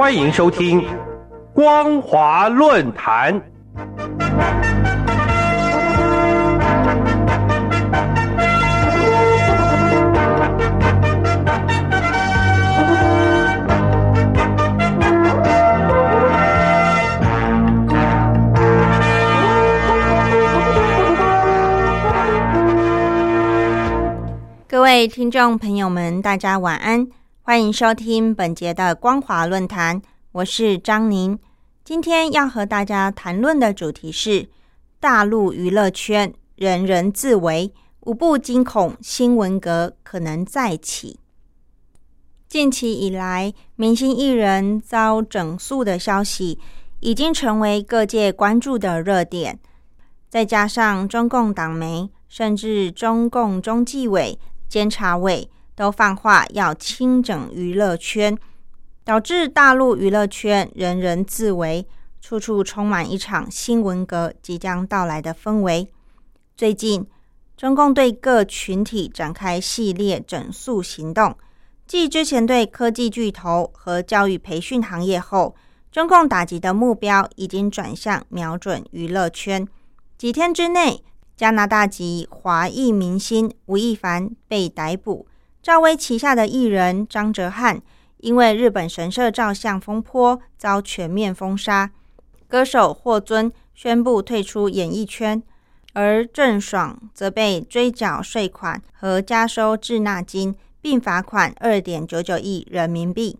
欢迎收听《光华论坛》。各位听众朋友们，大家晚安，欢迎收听本节的光华论坛，我是张宁。今天要和大家谈论的主题是大陆娱乐圈人人自危，五不惊恐新闻革可能再起。近期以来，明星艺人遭整肃的消息已经成为各界关注的热点，再加上中共党媒甚至中共中纪委。监察委都放话要清整娱乐圈，导致大陆娱乐圈人人自危，处处充满一场新文革即将到来的氛围。最近，中共对各群体展开系列整肃行动，继之前对科技巨头和教育培训行业后，中共打击的目标已经转向瞄准娱乐圈。几天之内。加拿大籍华裔明星吴亦凡被逮捕，赵薇旗下的艺人张哲瀚因为日本神社照相风波遭全面封杀，歌手霍尊宣布退出演艺圈，而郑爽则被追缴税款和加收滞纳金，并罚款二点九九亿人民币。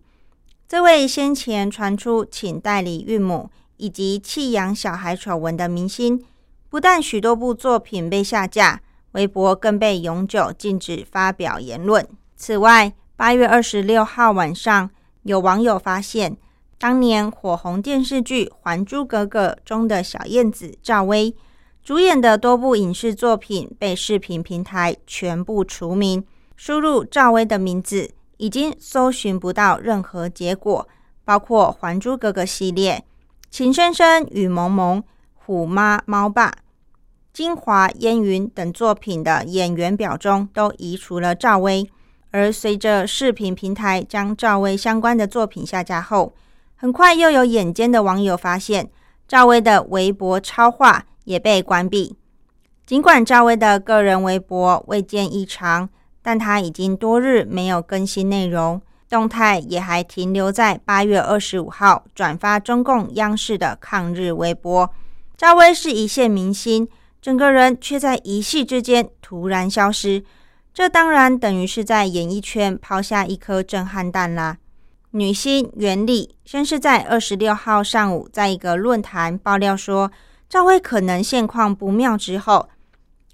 这位先前传出请代理孕母以及弃养小孩丑闻的明星。不但许多部作品被下架，微博更被永久禁止发表言论。此外，八月二十六号晚上，有网友发现，当年火红电视剧《还珠格格》中的小燕子赵薇主演的多部影视作品被视频平台全部除名。输入赵薇的名字，已经搜寻不到任何结果，包括《还珠格格》系列、《情深深雨蒙蒙》。虎妈猫爸、金华烟云等作品的演员表中都移除了赵薇，而随着视频平台将赵薇相关的作品下架后，很快又有眼尖的网友发现赵薇的微博超话也被关闭。尽管赵薇的个人微博未见异常，但她已经多日没有更新内容，动态也还停留在八月二十五号转发中共央视的抗日微博。赵薇是一线明星，整个人却在一夕之间突然消失，这当然等于是在演艺圈抛下一颗震撼弹啦。女星袁丽先是在二十六号上午在一个论坛爆料说赵薇可能现况不妙之后，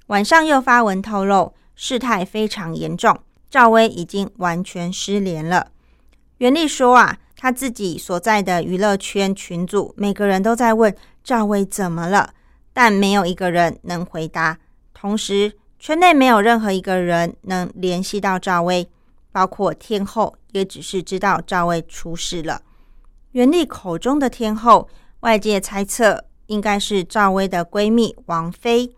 晚上又发文透露事态非常严重，赵薇已经完全失联了。袁丽说啊，她自己所在的娱乐圈群组每个人都在问。赵薇怎么了？但没有一个人能回答。同时，圈内没有任何一个人能联系到赵薇，包括天后，也只是知道赵薇出事了。袁立口中的天后，外界猜测应该是赵薇的闺蜜王菲。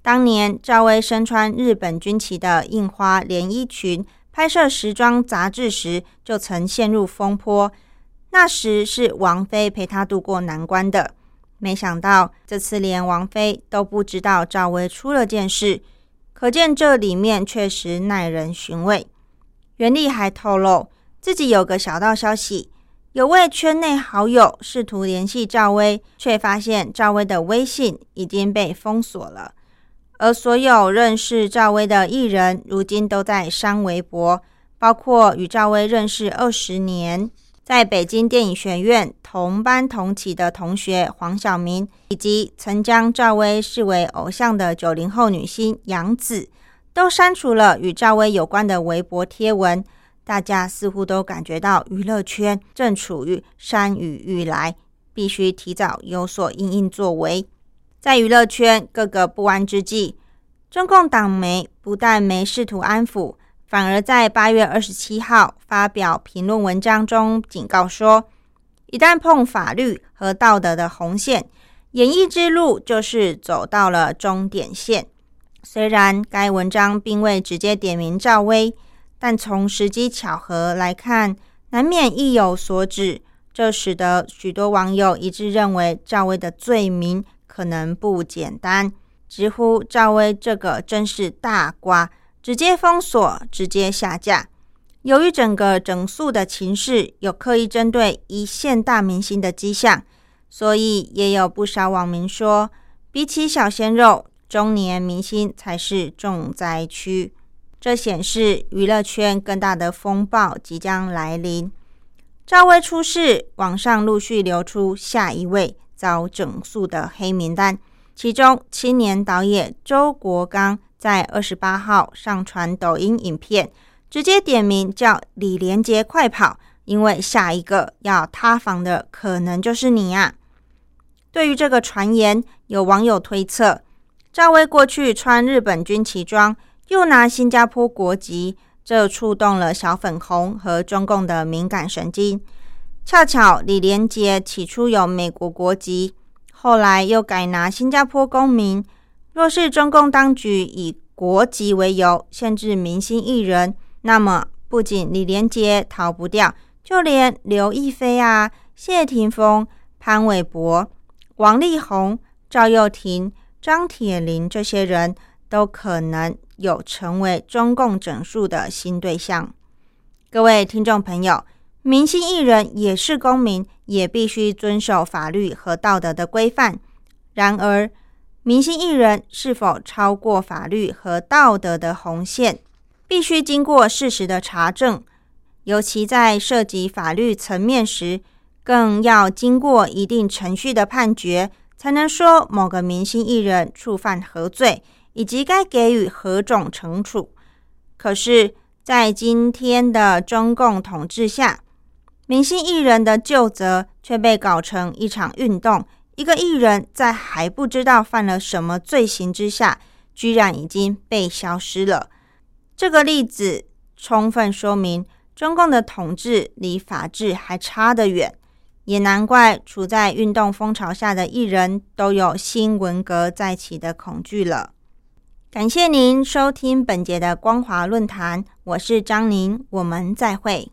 当年赵薇身穿日本军旗的印花连衣裙拍摄时装杂志时，就曾陷入风波。那时是王菲陪她度过难关的。没想到这次连王菲都不知道赵薇出了件事，可见这里面确实耐人寻味。袁立还透露自己有个小道消息，有位圈内好友试图联系赵薇，却发现赵薇的微信已经被封锁了。而所有认识赵薇的艺人，如今都在删微博，包括与赵薇认识二十年。在北京电影学院同班同期的同学黄晓明，以及曾将赵薇视为偶像的九零后女星杨紫，都删除了与赵薇有关的微博贴文。大家似乎都感觉到娱乐圈正处于山雨欲来，必须提早有所应应作为。在娱乐圈各个不安之际，中共党媒不但没试图安抚。反而在八月二十七号发表评论文章中警告说，一旦碰法律和道德的红线，演艺之路就是走到了终点线。虽然该文章并未直接点名赵薇，但从时机巧合来看，难免意有所指。这使得许多网友一致认为赵薇的罪名可能不简单，直呼赵薇这个真是大瓜，直接封锁，直接下架。由于整个整肃的情势有刻意针对一线大明星的迹象，所以也有不少网民说，比起小鲜肉，中年明星才是重灾区。这显示娱乐圈更大的风暴即将来临。赵薇出事，网上陆续流出下一位遭整肃的黑名单。其中，青年导演周国刚在二十八号上传抖音影片，直接点名叫李连杰快跑，因为下一个要塌房的可能就是你啊！对于这个传言，有网友推测，赵薇过去穿日本军旗装，又拿新加坡国籍。这触动了小粉红和中共的敏感神经。恰巧李连杰起初有美国国籍，后来又改拿新加坡公民。若是中共当局以国籍为由限制明星艺人，那么不仅李连杰逃不掉，就连刘亦菲啊、谢霆锋、潘玮柏、王力宏、赵又廷、张铁林这些人都可能。有成为中共整数的新对象。各位听众朋友，明星艺人也是公民，也必须遵守法律和道德的规范。然而，明星艺人是否超过法律和道德的红线，必须经过事实的查证。尤其在涉及法律层面时，更要经过一定程序的判决，才能说某个明星艺人触犯何罪。以及该给予何种惩处？可是，在今天的中共统治下，明星艺人的旧责却被搞成一场运动。一个艺人，在还不知道犯了什么罪行之下，居然已经被消失了。这个例子充分说明，中共的统治离法治还差得远。也难怪处在运动风潮下的艺人，都有新文革再起的恐惧了。感谢您收听本节的光华论坛，我是张宁，我们再会。